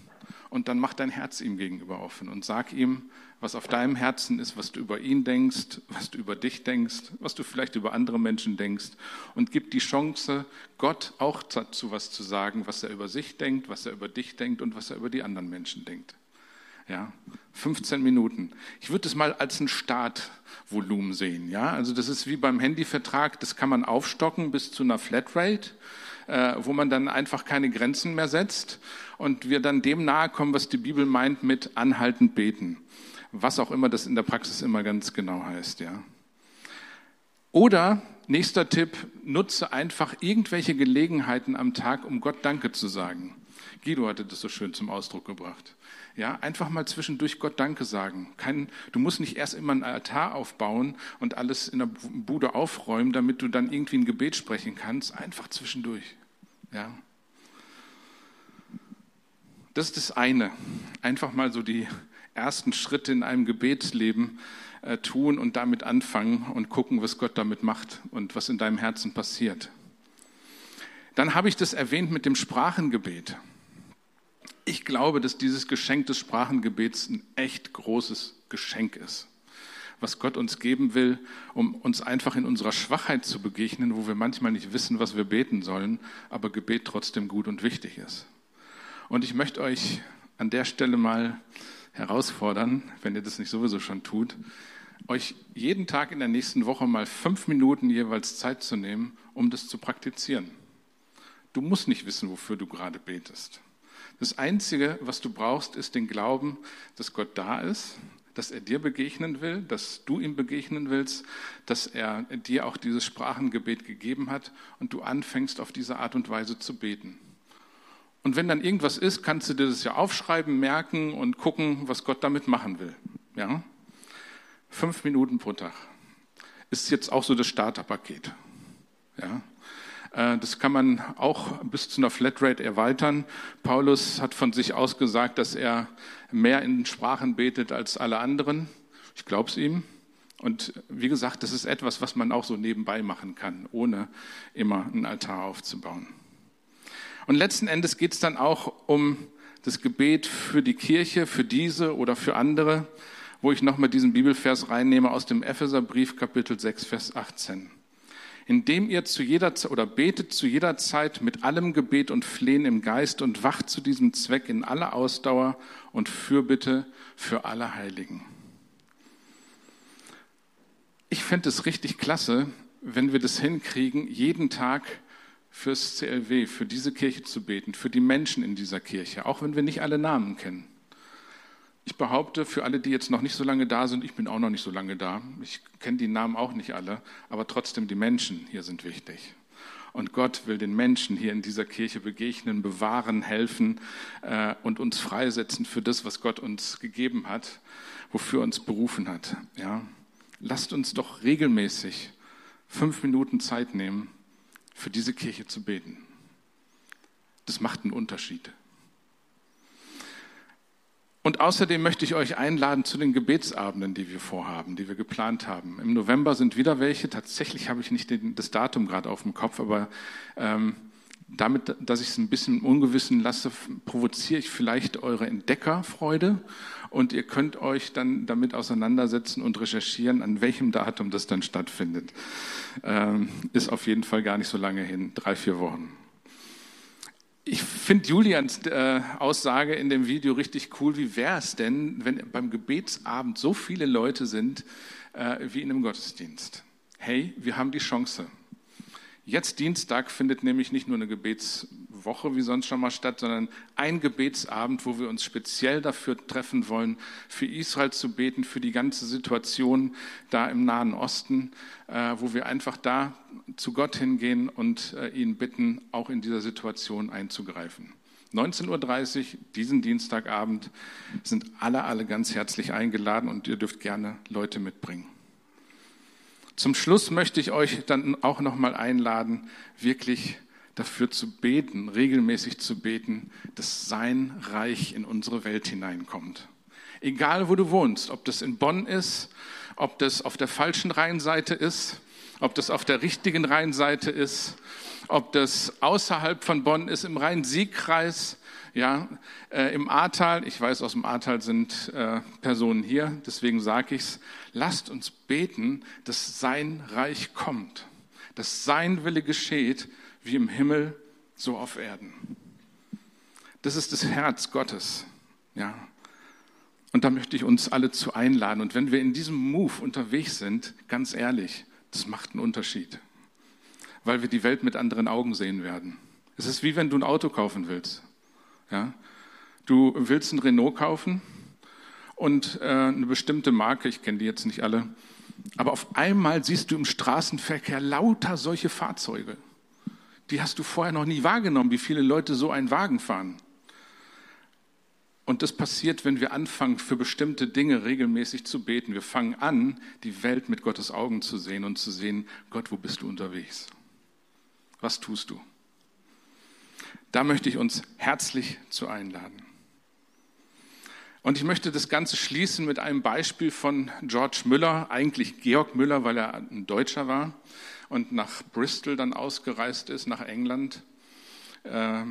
Und dann mach dein Herz ihm gegenüber offen und sag ihm, was auf deinem Herzen ist, was du über ihn denkst, was du über dich denkst, was du vielleicht über andere Menschen denkst und gib die Chance, Gott auch dazu was zu sagen, was er über sich denkt, was er über dich denkt und was er über die anderen Menschen denkt. Ja, 15 Minuten. Ich würde es mal als ein Startvolumen sehen. Ja, also das ist wie beim Handyvertrag, das kann man aufstocken bis zu einer Flatrate, äh, wo man dann einfach keine Grenzen mehr setzt und wir dann dem nahe kommen, was die Bibel meint mit anhaltend beten was auch immer das in der Praxis immer ganz genau heißt, ja. Oder nächster Tipp, nutze einfach irgendwelche Gelegenheiten am Tag, um Gott Danke zu sagen. Guido hatte das so schön zum Ausdruck gebracht. Ja, einfach mal zwischendurch Gott Danke sagen. Kein, du musst nicht erst immer einen Altar aufbauen und alles in der Bude aufräumen, damit du dann irgendwie ein Gebet sprechen kannst. Einfach zwischendurch. Ja. Das ist das eine. Einfach mal so die ersten Schritte in einem Gebetsleben äh, tun und damit anfangen und gucken, was Gott damit macht und was in deinem Herzen passiert. Dann habe ich das erwähnt mit dem Sprachengebet. Ich glaube, dass dieses Geschenk des Sprachengebets ein echt großes Geschenk ist, was Gott uns geben will, um uns einfach in unserer Schwachheit zu begegnen, wo wir manchmal nicht wissen, was wir beten sollen, aber Gebet trotzdem gut und wichtig ist. Und ich möchte euch an der Stelle mal herausfordern, wenn ihr das nicht sowieso schon tut, euch jeden Tag in der nächsten Woche mal fünf Minuten jeweils Zeit zu nehmen, um das zu praktizieren. Du musst nicht wissen, wofür du gerade betest. Das Einzige, was du brauchst, ist den Glauben, dass Gott da ist, dass er dir begegnen will, dass du ihm begegnen willst, dass er dir auch dieses Sprachengebet gegeben hat und du anfängst auf diese Art und Weise zu beten. Und wenn dann irgendwas ist, kannst du dir das ja aufschreiben, merken und gucken, was Gott damit machen will. Ja? Fünf Minuten pro Tag ist jetzt auch so das Starterpaket. Ja? Äh, das kann man auch bis zu einer Flatrate erweitern. Paulus hat von sich aus gesagt, dass er mehr in Sprachen betet als alle anderen. Ich glaube es ihm. Und wie gesagt, das ist etwas, was man auch so nebenbei machen kann, ohne immer einen Altar aufzubauen. Und letzten Endes geht es dann auch um das Gebet für die Kirche, für diese oder für andere, wo ich nochmal diesen Bibelvers reinnehme aus dem Epheserbrief Kapitel 6, Vers 18 indem ihr zu jeder oder betet zu jeder Zeit mit allem Gebet und Flehen im Geist und wacht zu diesem Zweck in aller Ausdauer und Fürbitte für alle Heiligen. Ich fände es richtig klasse, wenn wir das hinkriegen, jeden Tag fürs CLW, für diese Kirche zu beten, für die Menschen in dieser Kirche, auch wenn wir nicht alle Namen kennen. Ich behaupte, für alle, die jetzt noch nicht so lange da sind, ich bin auch noch nicht so lange da, ich kenne die Namen auch nicht alle, aber trotzdem die Menschen hier sind wichtig. Und Gott will den Menschen hier in dieser Kirche begegnen, bewahren, helfen äh, und uns freisetzen für das, was Gott uns gegeben hat, wofür er uns berufen hat. Ja? Lasst uns doch regelmäßig fünf Minuten Zeit nehmen, für diese Kirche zu beten. Das macht einen Unterschied. Und außerdem möchte ich euch einladen zu den Gebetsabenden, die wir vorhaben, die wir geplant haben. Im November sind wieder welche. Tatsächlich habe ich nicht den, das Datum gerade auf dem Kopf, aber ähm, damit, dass ich es ein bisschen ungewissen lasse, provoziere ich vielleicht eure Entdeckerfreude und ihr könnt euch dann damit auseinandersetzen und recherchieren, an welchem Datum das dann stattfindet. Ähm, ist auf jeden Fall gar nicht so lange hin, drei, vier Wochen. Ich finde Julians äh, Aussage in dem Video richtig cool. Wie wäre es denn, wenn beim Gebetsabend so viele Leute sind äh, wie in einem Gottesdienst? Hey, wir haben die Chance. Jetzt Dienstag findet nämlich nicht nur eine Gebetswoche wie sonst schon mal statt, sondern ein Gebetsabend, wo wir uns speziell dafür treffen wollen, für Israel zu beten, für die ganze Situation da im Nahen Osten, äh, wo wir einfach da zu Gott hingehen und äh, ihn bitten, auch in dieser Situation einzugreifen. 19.30 Uhr, diesen Dienstagabend, sind alle, alle ganz herzlich eingeladen und ihr dürft gerne Leute mitbringen. Zum Schluss möchte ich euch dann auch noch mal einladen, wirklich dafür zu beten, regelmäßig zu beten, dass sein Reich in unsere Welt hineinkommt. Egal, wo du wohnst, ob das in Bonn ist, ob das auf der falschen Rheinseite ist, ob das auf der richtigen Rheinseite ist, ob das außerhalb von Bonn ist, im Rhein-Sieg-Kreis, ja, äh, im Ahrtal, ich weiß, aus dem Ahrtal sind äh, Personen hier, deswegen sage ich es, lasst uns beten, dass sein Reich kommt, dass sein Wille geschieht, wie im Himmel, so auf Erden. Das ist das Herz Gottes, ja. Und da möchte ich uns alle zu einladen. Und wenn wir in diesem Move unterwegs sind, ganz ehrlich, das macht einen Unterschied, weil wir die Welt mit anderen Augen sehen werden. Es ist wie wenn du ein Auto kaufen willst. Ja? Du willst ein Renault kaufen und äh, eine bestimmte Marke, ich kenne die jetzt nicht alle, aber auf einmal siehst du im Straßenverkehr lauter solche Fahrzeuge. Die hast du vorher noch nie wahrgenommen, wie viele Leute so einen Wagen fahren. Und das passiert, wenn wir anfangen, für bestimmte Dinge regelmäßig zu beten. Wir fangen an, die Welt mit Gottes Augen zu sehen und zu sehen, Gott, wo bist du unterwegs? Was tust du? Da möchte ich uns herzlich zu einladen. Und ich möchte das Ganze schließen mit einem Beispiel von George Müller, eigentlich Georg Müller, weil er ein Deutscher war und nach Bristol dann ausgereist ist, nach England. Äh,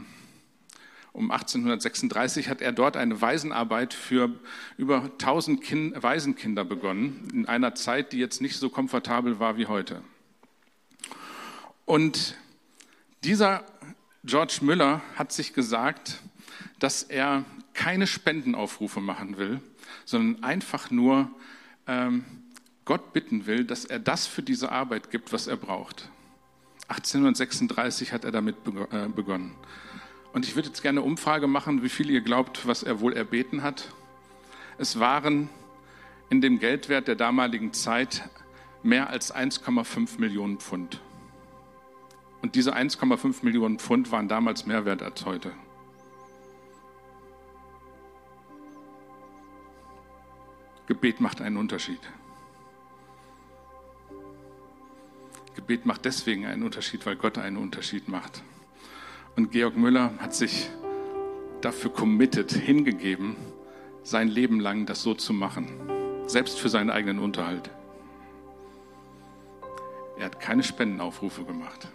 um 1836 hat er dort eine Waisenarbeit für über 1000 kind Waisenkinder begonnen, in einer Zeit, die jetzt nicht so komfortabel war wie heute. Und dieser George Müller hat sich gesagt, dass er keine Spendenaufrufe machen will, sondern einfach nur ähm, Gott bitten will, dass er das für diese Arbeit gibt, was er braucht. 1836 hat er damit äh, begonnen. Und ich würde jetzt gerne eine Umfrage machen, wie viel ihr glaubt, was er wohl erbeten hat. Es waren in dem Geldwert der damaligen Zeit mehr als 1,5 Millionen Pfund. Und diese 1,5 Millionen Pfund waren damals mehr wert als heute. Gebet macht einen Unterschied. Gebet macht deswegen einen Unterschied, weil Gott einen Unterschied macht. Und Georg Müller hat sich dafür committed, hingegeben, sein Leben lang das so zu machen, selbst für seinen eigenen Unterhalt. Er hat keine Spendenaufrufe gemacht.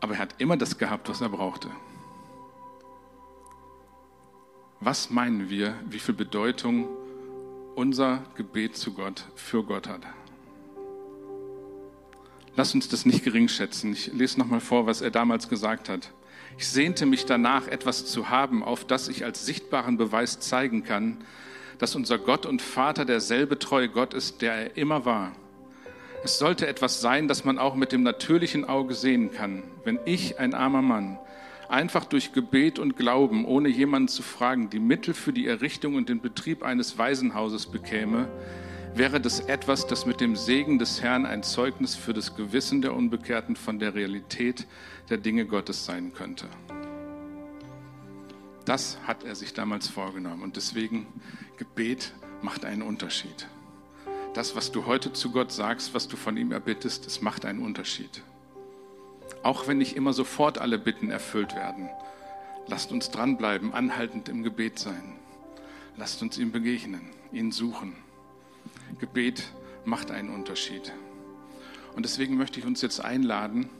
Aber er hat immer das gehabt, was er brauchte. Was meinen wir, wie viel Bedeutung unser Gebet zu Gott für Gott hat? Lass uns das nicht gering schätzen. Ich lese nochmal vor, was er damals gesagt hat. Ich sehnte mich danach, etwas zu haben, auf das ich als sichtbaren Beweis zeigen kann, dass unser Gott und Vater derselbe treue Gott ist, der er immer war. Es sollte etwas sein, das man auch mit dem natürlichen Auge sehen kann. Wenn ich, ein armer Mann, einfach durch Gebet und Glauben, ohne jemanden zu fragen, die Mittel für die Errichtung und den Betrieb eines Waisenhauses bekäme, wäre das etwas, das mit dem Segen des Herrn ein Zeugnis für das Gewissen der Unbekehrten von der Realität der Dinge Gottes sein könnte. Das hat er sich damals vorgenommen und deswegen Gebet macht einen Unterschied. Das, was du heute zu Gott sagst, was du von ihm erbittest, es macht einen Unterschied. Auch wenn nicht immer sofort alle Bitten erfüllt werden, lasst uns dranbleiben, anhaltend im Gebet sein. Lasst uns ihm begegnen, ihn suchen. Gebet macht einen Unterschied. Und deswegen möchte ich uns jetzt einladen,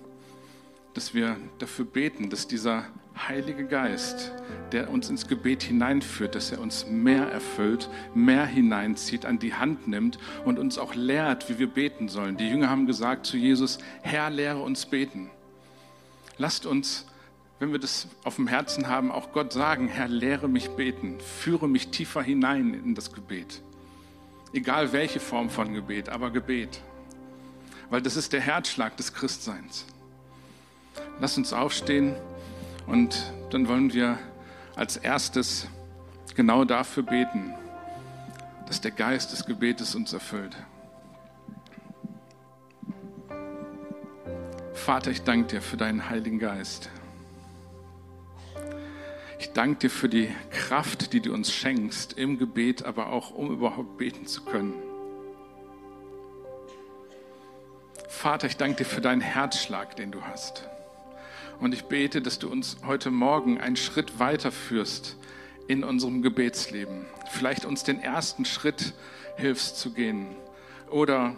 dass wir dafür beten, dass dieser Heilige Geist, der uns ins Gebet hineinführt, dass er uns mehr erfüllt, mehr hineinzieht, an die Hand nimmt und uns auch lehrt, wie wir beten sollen. Die Jünger haben gesagt zu Jesus, Herr, lehre uns beten. Lasst uns, wenn wir das auf dem Herzen haben, auch Gott sagen, Herr, lehre mich beten, führe mich tiefer hinein in das Gebet. Egal welche Form von Gebet, aber Gebet. Weil das ist der Herzschlag des Christseins. Lass uns aufstehen und dann wollen wir als erstes genau dafür beten, dass der Geist des Gebetes uns erfüllt. Vater, ich danke dir für deinen Heiligen Geist. Ich danke dir für die Kraft, die du uns schenkst im Gebet, aber auch um überhaupt beten zu können. Vater, ich danke dir für deinen Herzschlag, den du hast. Und ich bete, dass du uns heute Morgen einen Schritt weiterführst in unserem Gebetsleben. Vielleicht uns den ersten Schritt hilfst zu gehen oder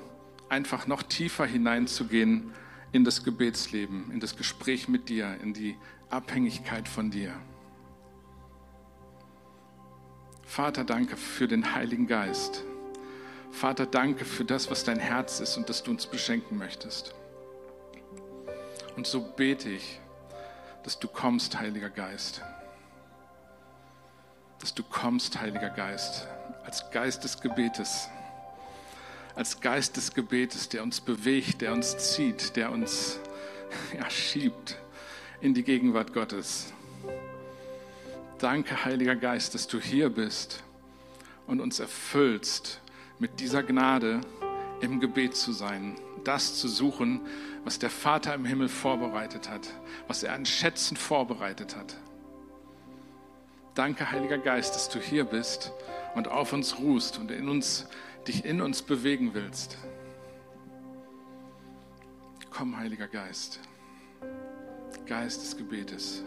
einfach noch tiefer hineinzugehen in das Gebetsleben, in das Gespräch mit dir, in die Abhängigkeit von dir. Vater, danke für den Heiligen Geist. Vater, danke für das, was dein Herz ist und das du uns beschenken möchtest. Und so bete ich, dass du kommst, Heiliger Geist. Dass du kommst, Heiliger Geist, als Geist des Gebetes. Als Geist des Gebetes, der uns bewegt, der uns zieht, der uns ja, schiebt in die Gegenwart Gottes. Danke, Heiliger Geist, dass du hier bist und uns erfüllst mit dieser Gnade, im Gebet zu sein, das zu suchen, was der Vater im Himmel vorbereitet hat, was er an Schätzen vorbereitet hat. Danke, Heiliger Geist, dass du hier bist und auf uns ruhst und in uns, dich in uns bewegen willst. Komm, Heiliger Geist, Geist des Gebetes.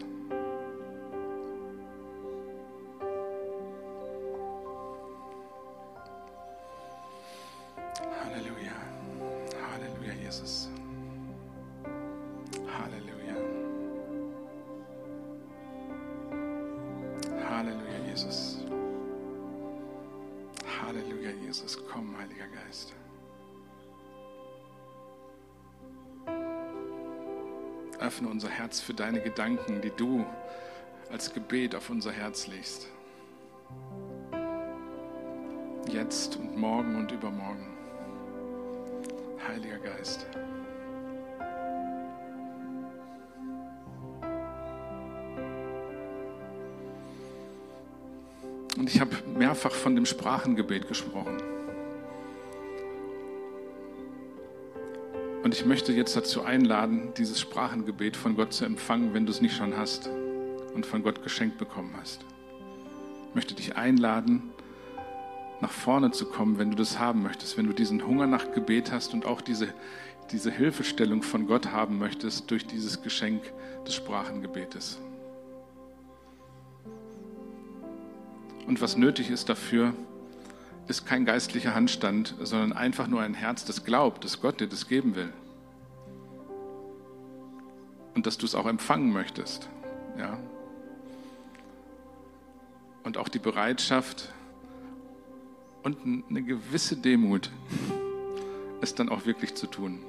Herz für deine Gedanken, die du als Gebet auf unser Herz legst. Jetzt und morgen und übermorgen. Heiliger Geist. Und ich habe mehrfach von dem Sprachengebet gesprochen. Und ich möchte jetzt dazu einladen, dieses Sprachengebet von Gott zu empfangen, wenn du es nicht schon hast und von Gott geschenkt bekommen hast. Ich möchte dich einladen, nach vorne zu kommen, wenn du das haben möchtest, wenn du diesen Hunger nach Gebet hast und auch diese, diese Hilfestellung von Gott haben möchtest durch dieses Geschenk des Sprachengebetes. Und was nötig ist dafür, ist kein geistlicher Handstand, sondern einfach nur ein Herz, das glaubt, dass Gott dir das geben will. Und dass du es auch empfangen möchtest. Ja? Und auch die Bereitschaft und eine gewisse Demut, es dann auch wirklich zu tun.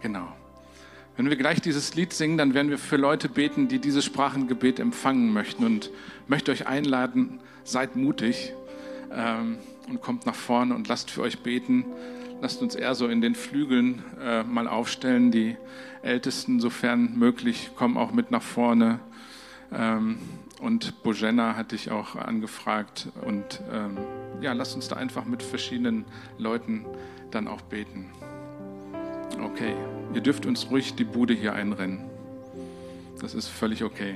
Genau. Wenn wir gleich dieses Lied singen, dann werden wir für Leute beten, die dieses Sprachengebet empfangen möchten. Und möchte euch einladen, seid mutig ähm, und kommt nach vorne und lasst für euch beten. Lasst uns eher so in den Flügeln äh, mal aufstellen. Die Ältesten, sofern möglich, kommen auch mit nach vorne. Ähm, und Bojena hatte ich auch angefragt. Und ähm, ja, lasst uns da einfach mit verschiedenen Leuten dann auch beten. Okay, ihr dürft uns ruhig die Bude hier einrennen. Das ist völlig okay.